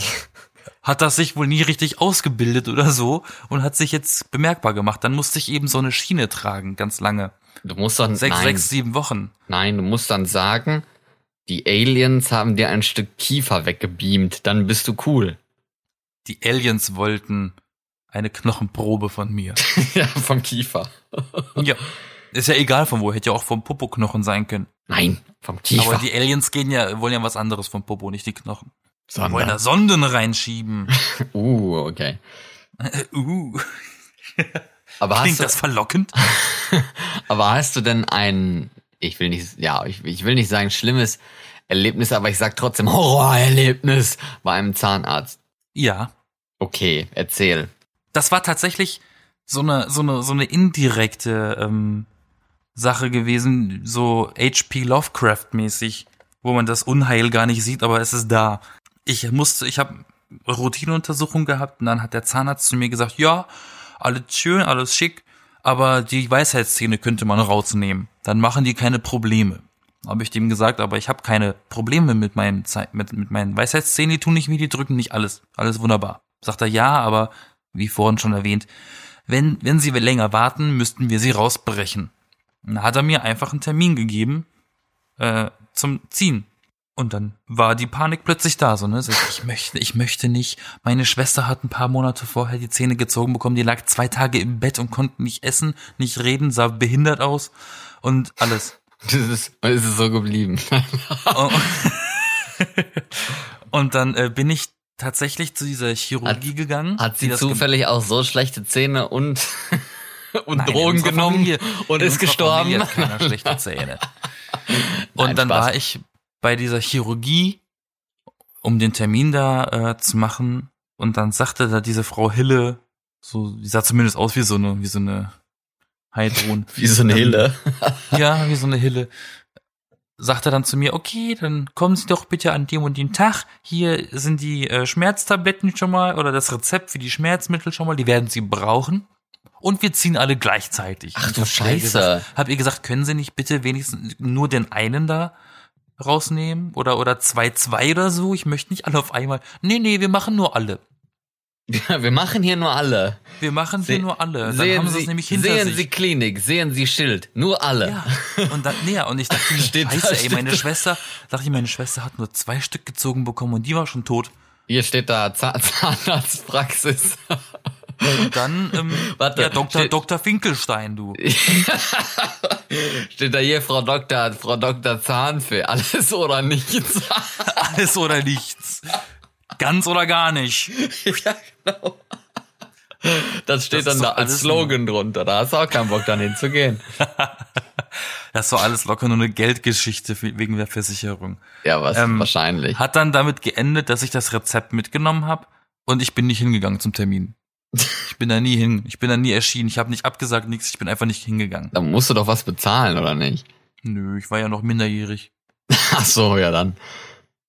hat das sich wohl nie richtig ausgebildet oder so und hat sich jetzt bemerkbar gemacht. Dann musste ich eben so eine Schiene tragen, ganz lange.
Du musst doch
Sechs,
nein,
sechs, sieben Wochen.
nein, du musst dann sagen, die Aliens haben dir ein Stück Kiefer weggebeamt, dann bist du cool.
Die Aliens wollten eine Knochenprobe von mir.
ja, vom Kiefer.
ja. Ist ja egal von wo, hätte ja auch vom Popoknochen sein können.
Nein, vom Kiefer.
Aber die Aliens gehen ja, wollen ja was anderes vom Popo, nicht die Knochen. Die wollen
Sondern,
da Sonden reinschieben.
uh, okay.
uh,
Aber
klingt
hast, du,
das verlockend?
aber hast du denn ein, ich will nicht, ja, ich, ich will nicht sagen schlimmes Erlebnis, aber ich sag trotzdem Horrorerlebnis bei einem Zahnarzt.
Ja.
Okay, erzähl.
das war tatsächlich so eine so eine so eine indirekte ähm, Sache gewesen, so H.P. Lovecraft mäßig, wo man das Unheil gar nicht sieht, aber es ist da. Ich musste, ich habe Routineuntersuchung gehabt und dann hat der Zahnarzt zu mir gesagt, ja, alles schön, alles schick, aber die Weisheitszähne könnte man rausnehmen. Dann machen die keine Probleme. Habe ich dem gesagt, aber ich habe keine Probleme mit meinen Zei- mit, mit meinen Weisheitszähnen, die tun nicht wie die drücken nicht alles, alles wunderbar. Sagt er ja, aber wie vorhin schon erwähnt, wenn wenn sie länger warten, müssten wir sie rausbrechen. Dann hat er mir einfach einen Termin gegeben äh, zum Ziehen. Und dann war die Panik plötzlich da, so, ne? So, ich möchte, ich möchte nicht. Meine Schwester hat ein paar Monate vorher die Zähne gezogen bekommen, die lag zwei Tage im Bett und konnte nicht essen, nicht reden, sah behindert aus und alles.
Das ist, es ist so geblieben.
Und, und dann äh, bin ich tatsächlich zu dieser Chirurgie gegangen.
Hat sie
das
zufällig auch so schlechte Zähne und, und
Nein, in
Drogen genommen
Familie-
und ist gestorben?
Familie hat keiner schlechte Zähne. Und
Nein,
dann
Spaß.
war ich bei dieser Chirurgie, um den Termin da äh, zu machen. Und dann sagte da diese Frau Hille, so, die sah zumindest aus wie so eine, wie so eine Heidrun.
Wie so eine
Ähm,
Hille.
ja, wie so eine Hille. Sagte dann zu mir, okay, dann kommen Sie doch bitte an dem und den Tag. Hier sind die äh, Schmerztabletten schon mal oder das Rezept für die Schmerzmittel schon mal, die werden Sie brauchen. Und wir ziehen alle gleichzeitig.
Ach du Scheiße.
Hab ihr gesagt, können Sie nicht bitte wenigstens nur den einen da rausnehmen? Oder, oder zwei, zwei oder so? Ich möchte nicht alle auf einmal. Nee, nee, wir machen nur alle.
Wir machen hier nur alle.
Wir machen hier
Se-
nur alle. Dann
sehen
haben sie es nämlich hinter
sehen
sich.
Sie Klinik, sehen Sie Schild, nur alle.
Ja, und dann, nee, und ich dachte mir,
Steht da,
scheiße, ey,
steht
meine
da.
Schwester, dachte ich, meine Schwester hat nur zwei Stück gezogen bekommen und die war schon tot.
Hier steht da Zahn Zahnarztpraxis.
Und dann, ähm,
Warte,
ja, Dr.
steht-
Dr. Finkelstein, du.
steht da hier Frau Doktor, Frau Doktor Zahnfee, alles oder nichts.
Alles oder nichts. Ganz oder gar nicht.
ja, genau. Das steht
Das
dann da als Slogan drunter. Da hast du auch keinen Bock, dann hinzugehen.
Das war alles locker nur eine Geldgeschichte wegen der Versicherung.
Ja, was
Ähm,
wahrscheinlich.
Hat dann damit geendet, dass ich das Rezept mitgenommen habe und ich bin nicht hingegangen zum Termin. Ich bin da nie hin. Ich bin da nie erschienen. Ich habe nicht abgesagt, nichts. Ich bin einfach nicht hingegangen.
Da musst du doch was bezahlen, oder nicht?
Nö, ich war ja noch minderjährig.
Ach so, ja dann.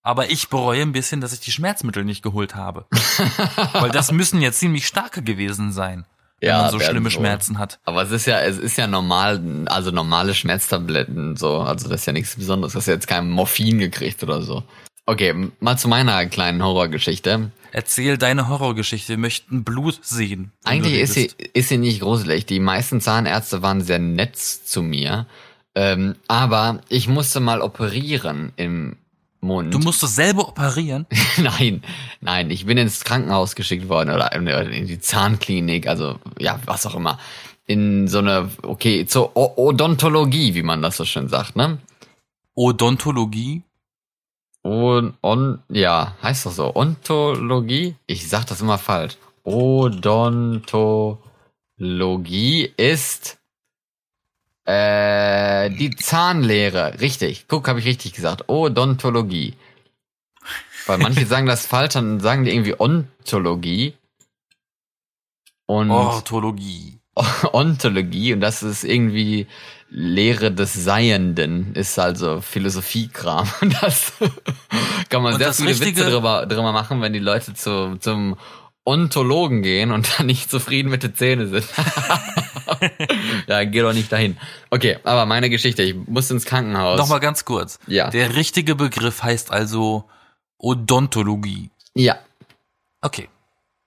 Aber ich bereue ein bisschen, dass ich die Schmerzmittel nicht geholt habe. Weil das müssen ja ziemlich starke gewesen sein. wenn
Ja,
man so schlimme
so.
Schmerzen hat.
Aber es ist ja, es ist ja normal, also normale Schmerztabletten, so, also das ist ja nichts Besonderes. Du hast ja jetzt kein Morphin gekriegt oder so. Okay, mal zu meiner kleinen Horrorgeschichte.
Erzähl deine Horrorgeschichte. Wir möchten Blut sehen.
Eigentlich ist sie, ist sie nicht gruselig. Die meisten Zahnärzte waren sehr nett zu mir. Ähm, aber ich musste mal operieren im Mund.
Du musst es selber operieren.
nein, nein, ich bin ins Krankenhaus geschickt worden oder in, oder in die Zahnklinik, also ja, was auch immer. In so eine, okay, zur O- Odontologie, wie man das so schön sagt, ne?
Odontologie.
On, on, ja, heißt doch so. Ontologie? Ich sag das immer falsch. Odontologie ist äh, die Zahnlehre. Richtig. Guck, habe ich richtig gesagt. Odontologie. Weil manche sagen das falsch, dann sagen die irgendwie Ontologie. Und
Orthologie.
Ontologie und das ist irgendwie Lehre des Seienden, ist also Philosophiekram. Und das kann man
Und
sehr
das
viele
richtige-
Witze drüber, drüber machen, wenn die Leute zu, zum Ontologen gehen und dann nicht zufrieden mit den Zähnen sind. ja, geh doch nicht dahin. Okay, aber meine Geschichte, ich musste ins Krankenhaus.
Nochmal ganz kurz.
Ja.
Der richtige Begriff heißt also Odontologie.
Ja,
Okay.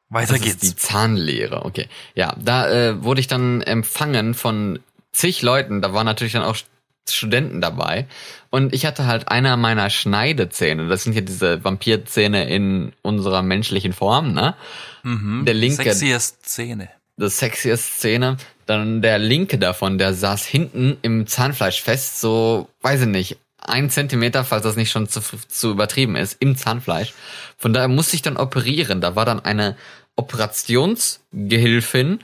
Weiter
das
geht's.
die Zahnlehre, okay. Ja, da äh, wurde ich dann empfangen von zig Leuten. Da waren natürlich dann auch St- Studenten dabei. Und ich hatte halt einer meiner Schneidezähne. Das sind ja diese Vampirzähne in unserer menschlichen Form, ne?
mhm.
der linke-
Sexiest Szene.
Das sexiest Szene. Dann der linke davon, der saß hinten im Zahnfleisch fest, so, weiß ich nicht, ein Zentimeter, falls das nicht schon zu, zu übertrieben ist, im Zahnfleisch. Von daher musste ich dann operieren. Da war dann eine Operationsgehilfin,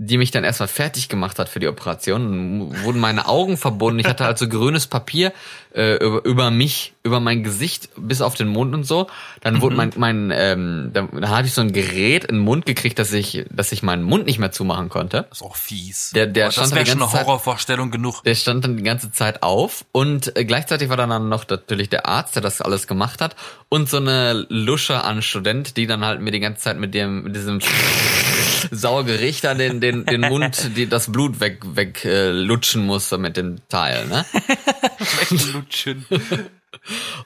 die mich dann erstmal fertig gemacht hat für die Operation. Dann wurden meine Augen verbunden. Ich hatte halt so grünes Papier äh, über, über mich, über mein Gesicht bis auf den Mund und so. Dann wurde mein, mein ähm, da, da hatte ich so ein Gerät in den Mund gekriegt, dass ich, dass ich meinen Mund nicht mehr zumachen konnte.
Das ist auch fies.
Der- der
Aber
stand
das
da
wäre schon eine
Zeit-
Horrorvorstellung genug.
Der stand dann die ganze Zeit auf und äh, gleichzeitig war dann noch natürlich der Arzt, der das alles gemacht hat und so eine Lusche an Student, die dann halt mir die ganze Zeit mit dem mit diesem Saugericht an den den den Mund, die das Blut weg weg äh, lutschen musste mit dem Teil, ne?
Lutschen.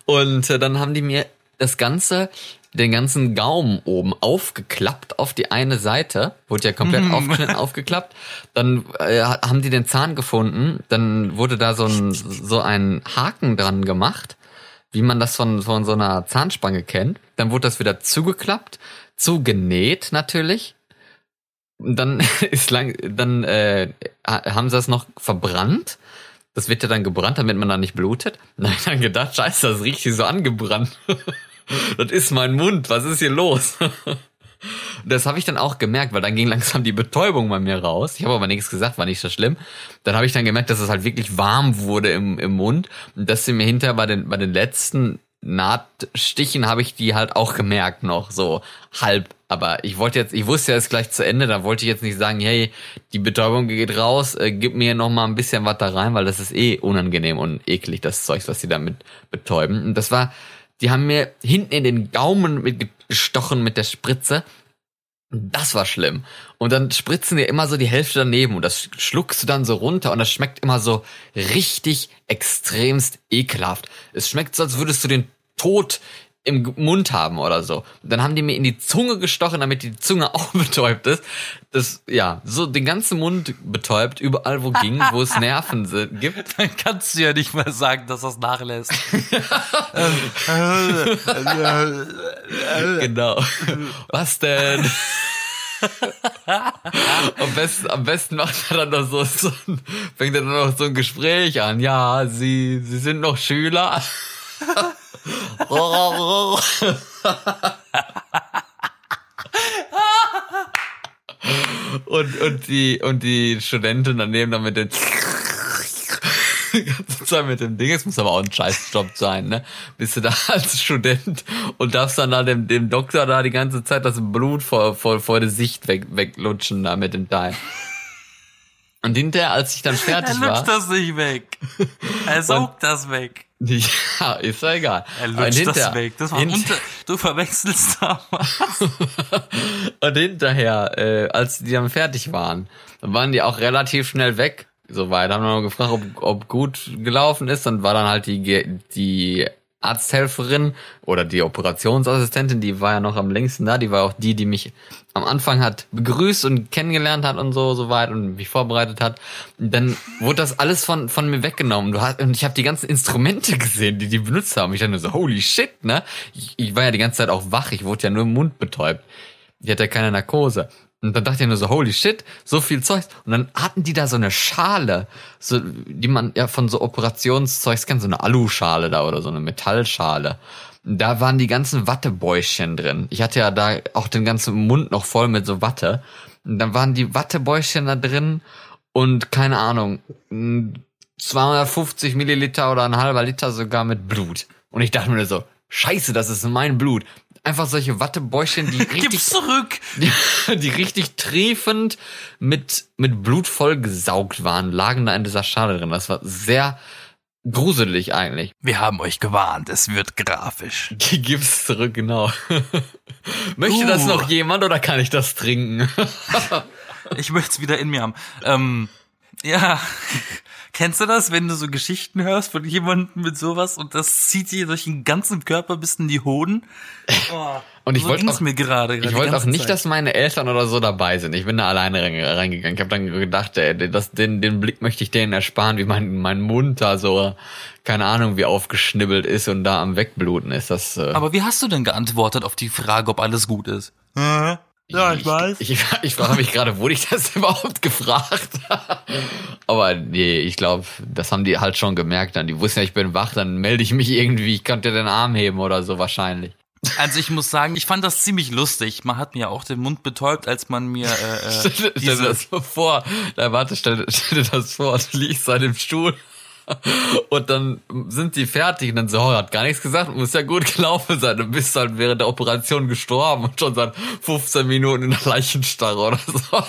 Und äh, dann haben die mir das Ganze, den ganzen Gaumen oben aufgeklappt auf die eine Seite, wurde ja komplett aufgeschnitten, aufgeklappt. Dann äh, haben die den Zahn gefunden, dann wurde da so ein, so ein Haken dran gemacht, wie man das von, von so einer Zahnspange kennt. Dann wurde das wieder zugeklappt, zugenäht natürlich. Dann ist lang, dann äh, haben sie das noch verbrannt. Das wird ja dann gebrannt, damit man da nicht blutet. Ich dann gedacht, scheiße, das riecht hier so angebrannt. das ist mein Mund, was ist hier los? Das habe ich dann auch gemerkt, weil dann ging langsam die Betäubung bei mir raus. Ich habe aber nichts gesagt, war nicht so schlimm. Dann habe ich dann gemerkt, dass es halt wirklich warm wurde im, im Mund und dass sie mir hinterher bei den, bei den letzten Nahtstichen habe ich die halt auch gemerkt noch, so halb. Aber ich wollte jetzt, ich wusste ja jetzt gleich zu Ende, da wollte ich jetzt nicht sagen, hey, die Betäubung geht raus, äh, gib mir noch mal ein bisschen was da rein, weil das ist eh unangenehm und eklig, das Zeug, was sie damit betäuben. Und das war, die haben mir hinten in den Gaumen mit gestochen mit der Spritze. Das war schlimm. Und dann spritzen dir immer so die Hälfte daneben und das schluckst du dann so runter und das schmeckt immer so richtig extremst ekelhaft. Es schmeckt so, als würdest du den Tod im Mund haben oder so. Dann haben die mir in die Zunge gestochen, damit die Zunge auch betäubt ist. Das, ja, so den ganzen Mund betäubt, überall wo ging, wo es Nerven sind, gibt.
Dann kannst du ja nicht mehr sagen, dass das nachlässt.
Genau. Was denn? am, besten, am besten macht er dann noch so, so ein, fängt er dann noch so ein Gespräch an. Ja, Sie, Sie sind noch Schüler. Und, und die, und die Studentin daneben dann mit den die ganze Zeit mit dem Ding. Es muss aber auch ein Scheißjob sein, ne? Bist du da als Student und darfst dann da dem, dem Doktor da die ganze Zeit das Blut vor, vor, vor der Sicht weg, weglutschen da mit dem Teil. Und hinterher, als ich dann
Er
fertig war,
lutscht das nicht weg. Er saugt das weg.
Ja, ist ja egal.
Er
Und
lutscht das
hinter-
weg. Das war unter, du verwechselst da was.
Und hinterher, äh, als die dann fertig waren, waren die auch relativ schnell weg. Soweit haben wir noch gefragt, ob, ob gut gelaufen ist. Dann war dann halt die, die Arzthelferin oder die Operationsassistentin, die war ja noch am längsten da. Die war auch die, die mich am Anfang hat begrüßt und kennengelernt hat und so soweit und mich vorbereitet hat. Und dann wurde das alles von von mir weggenommen. Du hast, und ich habe die ganzen Instrumente gesehen, die die benutzt haben. Ich dachte nur so, holy shit, ne? Ich, ich war ja die ganze Zeit auch wach. Ich wurde ja nur im Mund betäubt. Die hatte ja keine Narkose. Und dann dachte ich nur so, holy shit, so viel Zeugs. Und dann hatten die da so eine Schale, so, die man ja von so Operationszeugs kennt, so eine Aluschale da oder so eine Metallschale. Da waren die ganzen Wattebäuschen drin. Ich hatte ja da auch den ganzen Mund noch voll mit so Watte. Und dann waren die Wattebäuschen da drin und keine Ahnung, mh, 250 Milliliter oder ein halber Liter sogar mit Blut. Und ich dachte mir so, scheiße, das ist mein Blut. Einfach solche Wattebäuschen, die richtig
Gib's zurück.
die, die richtig triefend mit, mit Blut vollgesaugt waren, lagen da in dieser Schale drin. Das war sehr gruselig eigentlich.
Wir haben euch gewarnt, es wird grafisch.
Gib's zurück, genau. Möchte
Uh.
das noch jemand oder kann ich das trinken?
Ich möchte es wieder in mir haben. Ähm, ja, kennst du das, wenn du so Geschichten hörst von jemandem mit sowas und das zieht dir durch den ganzen Körper bis in die Hoden? Oh,
Und ich
so
wollte auch-
mir gerade.
Ich
die
wollte auch nicht,
Zeit.
dass meine Eltern oder so dabei sind. Ich bin da alleine rein- reingegangen. Ich habe dann gedacht, ey, das, den, den Blick möchte ich denen ersparen, wie mein, mein Mund da so, keine Ahnung, wie aufgeschnibbelt ist und da am Wegbluten ist. Das, äh,
Aber wie hast du denn geantwortet auf die Frage, ob alles gut ist? Ja, ich weiß.
Ich, ich, ich frage mich gerade, wurde ich das überhaupt gefragt? Aber nee, ich glaube, das haben die halt schon gemerkt. Dann die wussten ja, ich bin wach, dann melde ich mich irgendwie. Ich könnte den Arm heben oder so wahrscheinlich.
Also ich muss sagen, ich fand das ziemlich lustig. Man hat mir auch den Mund betäubt, als man mir äh, äh,
Stell, dir- stell dir
diese,
das so vor. Na, warte, stell, stell dir das vor. Du liegst an dem Stuhl. Und dann sind die fertig und dann so, oh, hat gar nichts gesagt, muss ja gut gelaufen sein. Du bist halt während der Operation gestorben und schon seit 15 Minuten in der Leichenstarre oder so.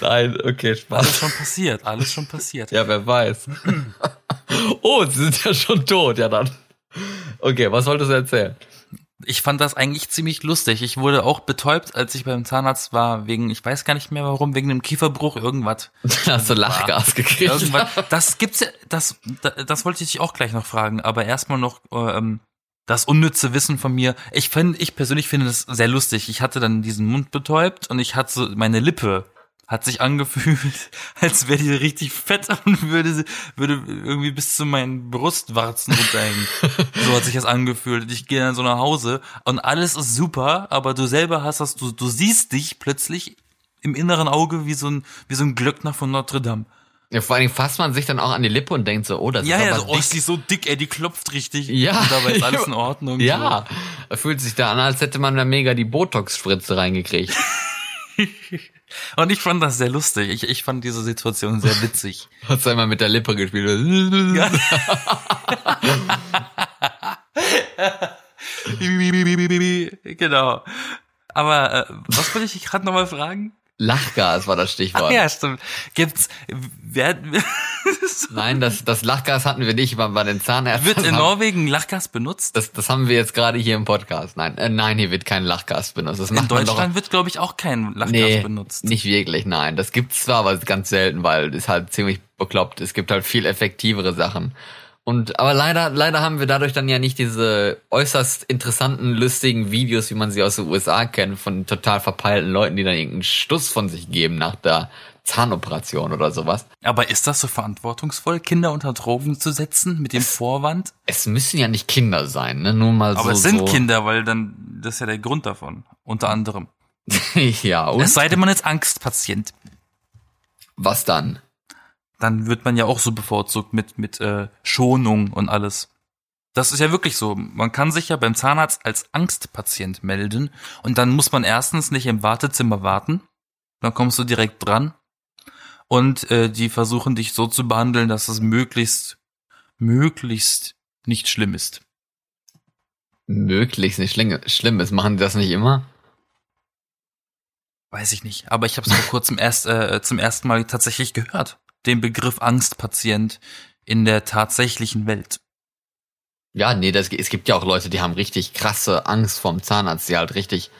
Nein, okay, Spaß.
alles schon passiert, alles schon passiert.
Ja, wer weiß. oh, sie sind ja schon tot, ja dann. Okay, was wolltest du erzählen?
Ich fand das eigentlich ziemlich lustig. Ich wurde auch betäubt, als ich beim Zahnarzt war, wegen, ich weiß gar nicht mehr warum, wegen einem Kieferbruch, irgendwas.
Dann hast du Lachgas gekriegt.
Irgendwas. Das gibt's ja, das, das, wollte ich dich auch gleich noch fragen, aber erstmal noch, ähm, das unnütze Wissen von mir. Ich finde, ich persönlich finde das sehr lustig. Ich hatte dann diesen Mund betäubt und ich hatte meine Lippe hat sich angefühlt, als wäre die richtig fett und würde, würde irgendwie bis zu meinen Brustwarzen runterhängen. so hat sich das angefühlt. Ich gehe dann so nach Hause und alles ist super, aber du selber hast das, du, du siehst dich plötzlich im inneren Auge wie so ein, wie so ein Glöckner von Notre Dame.
Ja, vor allen Dingen fasst man sich dann auch an die Lippe und denkt so, oh, das
Ja,
ist
ja,
aber
so, oh,
dick.
ist die so dick, ey, die klopft richtig.
Ja.
Und dabei ist alles in Ordnung.
Ja, fühlt sich da an, als hätte man da mega die Botox-Spritze reingekriegt.
Und ich fand das sehr lustig. Ich, ich fand diese Situation sehr witzig.
Hast einmal mit der Lippe gespielt.
Ja. genau. Aber äh, was wollte ich gerade nochmal fragen?
Lachgas war das Stichwort.
Ach ja, stimmt. Gibt's, wer,
Nein, das, das Lachgas hatten wir nicht, bei den Zahnärzten.
wird in Norwegen Lachgas benutzt?
das, das haben wir jetzt gerade hier im Podcast. Nein, äh, nein, hier wird kein Lachgas benutzt. Das
In
man doch,
Deutschland wird, glaube ich, auch kein Lachgas
nee,
benutzt.
nicht wirklich, nein. Das gibt's zwar, aber ganz selten, weil es halt ziemlich bekloppt. Es gibt halt viel effektivere Sachen. Und aber leider, leider haben wir dadurch dann ja nicht diese äußerst interessanten, lustigen Videos, wie man sie aus den USA kennt, von total verpeilten Leuten, die dann irgendeinen Stuss von sich geben nach der Zahnoperation oder sowas.
Aber ist das so verantwortungsvoll, Kinder unter Drogen zu setzen mit dem Vorwand?
Es müssen ja nicht Kinder sein, ne? Nur mal so.
Aber es sind
so.
Kinder, weil dann, das ist ja der Grund davon. Unter anderem.
ja, und
Es sei denn, man ist Angstpatient.
was dann?
Dann wird man ja auch so bevorzugt mit, mit äh, Schonung und alles. Das ist ja wirklich so. Man kann sich ja beim Zahnarzt als Angstpatient melden und dann muss man erstens nicht im Wartezimmer warten. Dann kommst du direkt dran. Und äh, die versuchen dich so zu behandeln, dass es möglichst, möglichst nicht schlimm ist.
Möglichst nicht schlimm, schlimm ist. Machen die das nicht immer?
Weiß ich nicht. Aber ich habe es vor kurzem erst äh, zum ersten Mal tatsächlich gehört. Den Begriff Angstpatient. in der tatsächlichen Welt.
Ja, nee, das, es gibt ja auch Leute, die haben richtig krasse Angst vorm Zahnarzt, die halt richtig,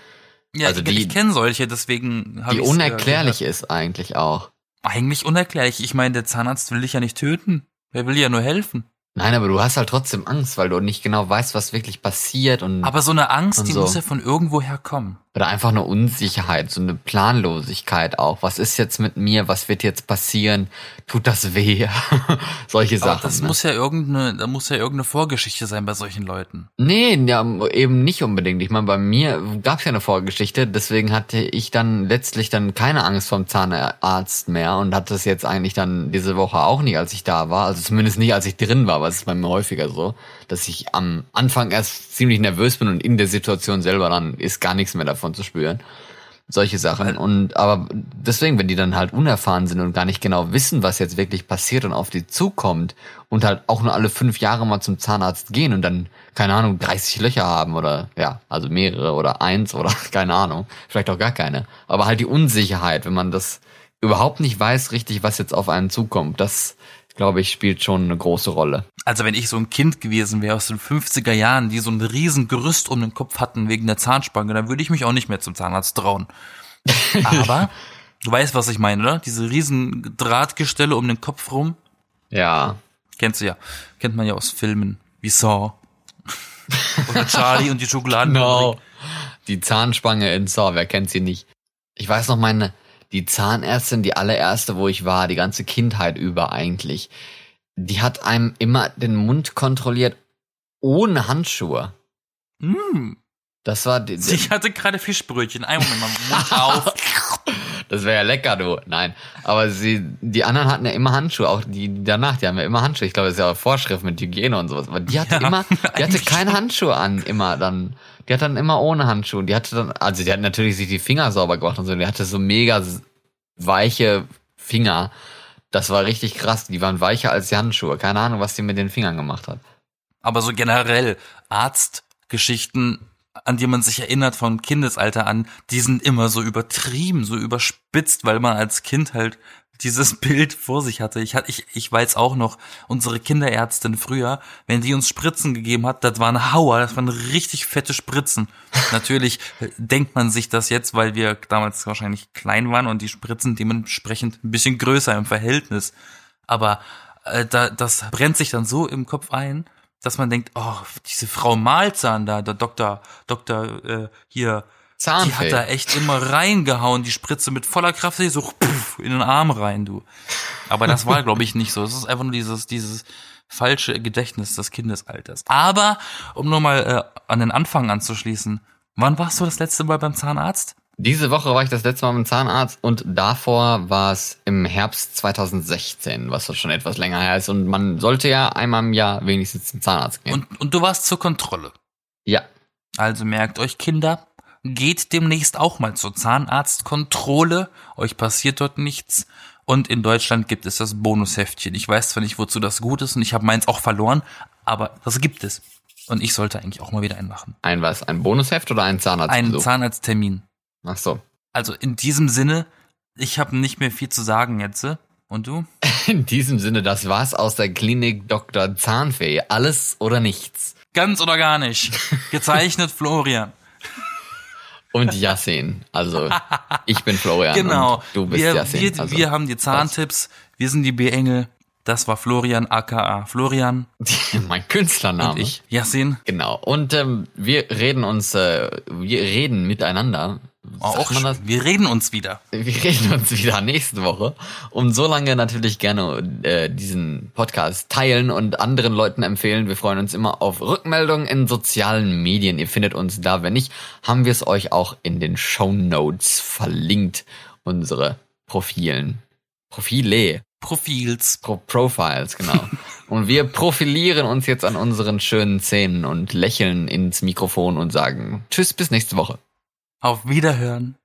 Ja,
Also
ich,
die-
ich kenne solche, deswegen habe
die
ich
unerklärlich ist eigentlich auch.
Eigentlich unerklärlich. Ich meine, der Zahnarzt will dich ja nicht töten. Er will dir ja nur helfen.
Nein, aber du hast halt trotzdem Angst, weil du nicht genau weißt, was wirklich passiert und
Aber so eine Angst, die
so.
muss ja von irgendwoher kommen.
Oder einfach eine Unsicherheit, so eine Planlosigkeit auch. Was ist jetzt mit mir? Was wird jetzt passieren? Tut das weh? Solche
Aber
Sachen.
das
ne?
muss ja irgendeine, da muss ja irgendeine Vorgeschichte sein bei solchen Leuten.
Nee, ja, eben nicht unbedingt. Ich meine, bei mir gab es ja eine Vorgeschichte, deswegen hatte ich dann letztlich dann keine Angst vom Zahnarzt mehr und hatte es jetzt eigentlich dann diese Woche auch nicht, als ich da war. Also zumindest nicht, als ich drin war, was ist bei mir häufiger so, dass ich am Anfang erst ziemlich nervös bin und in der Situation selber dann ist gar nichts mehr davon zu spüren. Solche Sachen. Und aber deswegen, wenn die dann halt unerfahren sind und gar nicht genau wissen, was jetzt wirklich passiert und auf die zukommt und halt auch nur alle fünf Jahre mal zum Zahnarzt gehen und dann, keine Ahnung, 30 Löcher haben oder ja, also mehrere oder eins oder keine Ahnung, vielleicht auch gar keine. Aber halt die Unsicherheit, wenn man das überhaupt nicht weiß richtig, was jetzt auf einen zukommt, das glaube ich, spielt schon eine große Rolle.
Also wenn ich so ein Kind gewesen wäre aus den 50er Jahren, die so ein riesen Gerüst um den Kopf hatten wegen der Zahnspange, dann würde ich mich auch nicht mehr zum Zahnarzt trauen. Aber du weißt, was ich meine, oder? Diese riesen Drahtgestelle um den Kopf rum.
Ja.
Kennst du ja. Kennt man ja aus Filmen wie Saw. Oder Charlie und die Schokoladen.
No. Die Zahnspange in Saw, wer kennt sie nicht? Ich weiß noch meine, die Zahnärztin, die allererste, wo ich war, die ganze Kindheit über eigentlich, die hat einem immer den Mund kontrolliert ohne Handschuhe.
Mm.
Das war die,
Ich hatte gerade Fischbrötchen. Einmal mit meinem Mund auf.
das wäre ja lecker, du. Nein, aber sie, die anderen hatten ja immer Handschuhe, auch die danach, die haben ja immer Handschuhe. Ich glaube, das ist ja auch Vorschrift mit Hygiene und sowas. Aber die hatte
Ja,
immer, die hatte keine Handschuhe an, immer dann. Die hat dann immer ohne Handschuhe. Die hatte dann, also die hat natürlich sich die Finger sauber gemacht und so. Die hatte so mega weiche Finger. Das war richtig krass. Die waren weicher als die Handschuhe. Keine Ahnung, was die mit den Fingern gemacht hat.
Aber so generell Arztgeschichten, an die man sich erinnert vom Kindesalter an, die sind immer so übertrieben, so überspitzt, weil man als Kind halt dieses Bild vor sich hatte. Ich, hatte- ich, ich weiß auch noch, unsere Kinderärztin früher, wenn die uns Spritzen gegeben hat, das waren Hauer, das waren richtig fette Spritzen. Natürlich äh, denkt man sich das jetzt, weil wir damals wahrscheinlich klein waren und die Spritzen dementsprechend ein bisschen größer im Verhältnis. Aber äh, da, das brennt sich dann so im Kopf ein, dass man denkt, oh, diese Frau Malzahn da, der Doktor, Doktor äh, hier, die hat
Zahnfee.
da echt immer reingehauen, die Spritze mit voller Kraft, so puff, in den Arm rein, du. Aber das war, glaube ich, nicht so. Es ist einfach nur dieses, dieses falsche Gedächtnis des Kindesalters. Aber, um nur mal äh, an den Anfang anzuschließen, wann warst du das letzte Mal beim Zahnarzt?
Diese Woche war ich das letzte Mal beim Zahnarzt und davor war es im Herbst 2016, was schon etwas länger her ist. Und man sollte ja einmal im Jahr wenigstens zum Zahnarzt gehen.
Und, und du warst zur Kontrolle.
ja,
Also merkt euch, Kinder, geht demnächst auch mal zur Zahnarztkontrolle. Euch passiert dort nichts. Und in Deutschland gibt es das Bonusheftchen. Ich weiß zwar nicht, wozu das gut ist und ich habe meins auch verloren, aber das gibt es. Und ich sollte eigentlich auch mal wieder einen machen.
ein was? Ein Bonusheft oder ein
Einen
Zahnarztbesuch?
Zahnarzttermin.
Ach so.
Also in diesem Sinne, ich habe nicht mehr viel zu sagen jetzt. Und du?
In diesem Sinne, das war's aus der Klinik Dr. Zahnfee. Alles oder nichts.
Ganz oder gar nicht. Gezeichnet Florian.
Und Yassin. Also, ich bin Florian.
Genau.
Du bist
wir,
Yassin.
wir,
also,
wir haben die Zahntipps. Wir sind die B-Engel. Das war Florian aka Florian.
mein Künstlername.
Und ich, Yassin.
Genau. Und ähm, wir reden uns, äh, wir reden miteinander.
Auch. Wir reden uns wieder.
Wir reden uns wieder nächste Woche. Und so lange natürlich gerne äh, diesen Podcast teilen und anderen Leuten empfehlen. Wir freuen uns immer auf Rückmeldungen in sozialen Medien. Ihr findet uns da. Wenn nicht, haben wir es euch auch in den Show Notes verlinkt. Unsere Profilen. Profile.
Profils.
Pro Profiles, genau. und wir profilieren uns jetzt an unseren schönen Zähnen und lächeln ins Mikrofon und sagen Tschüss, bis nächste Woche.
Auf Wiederhören.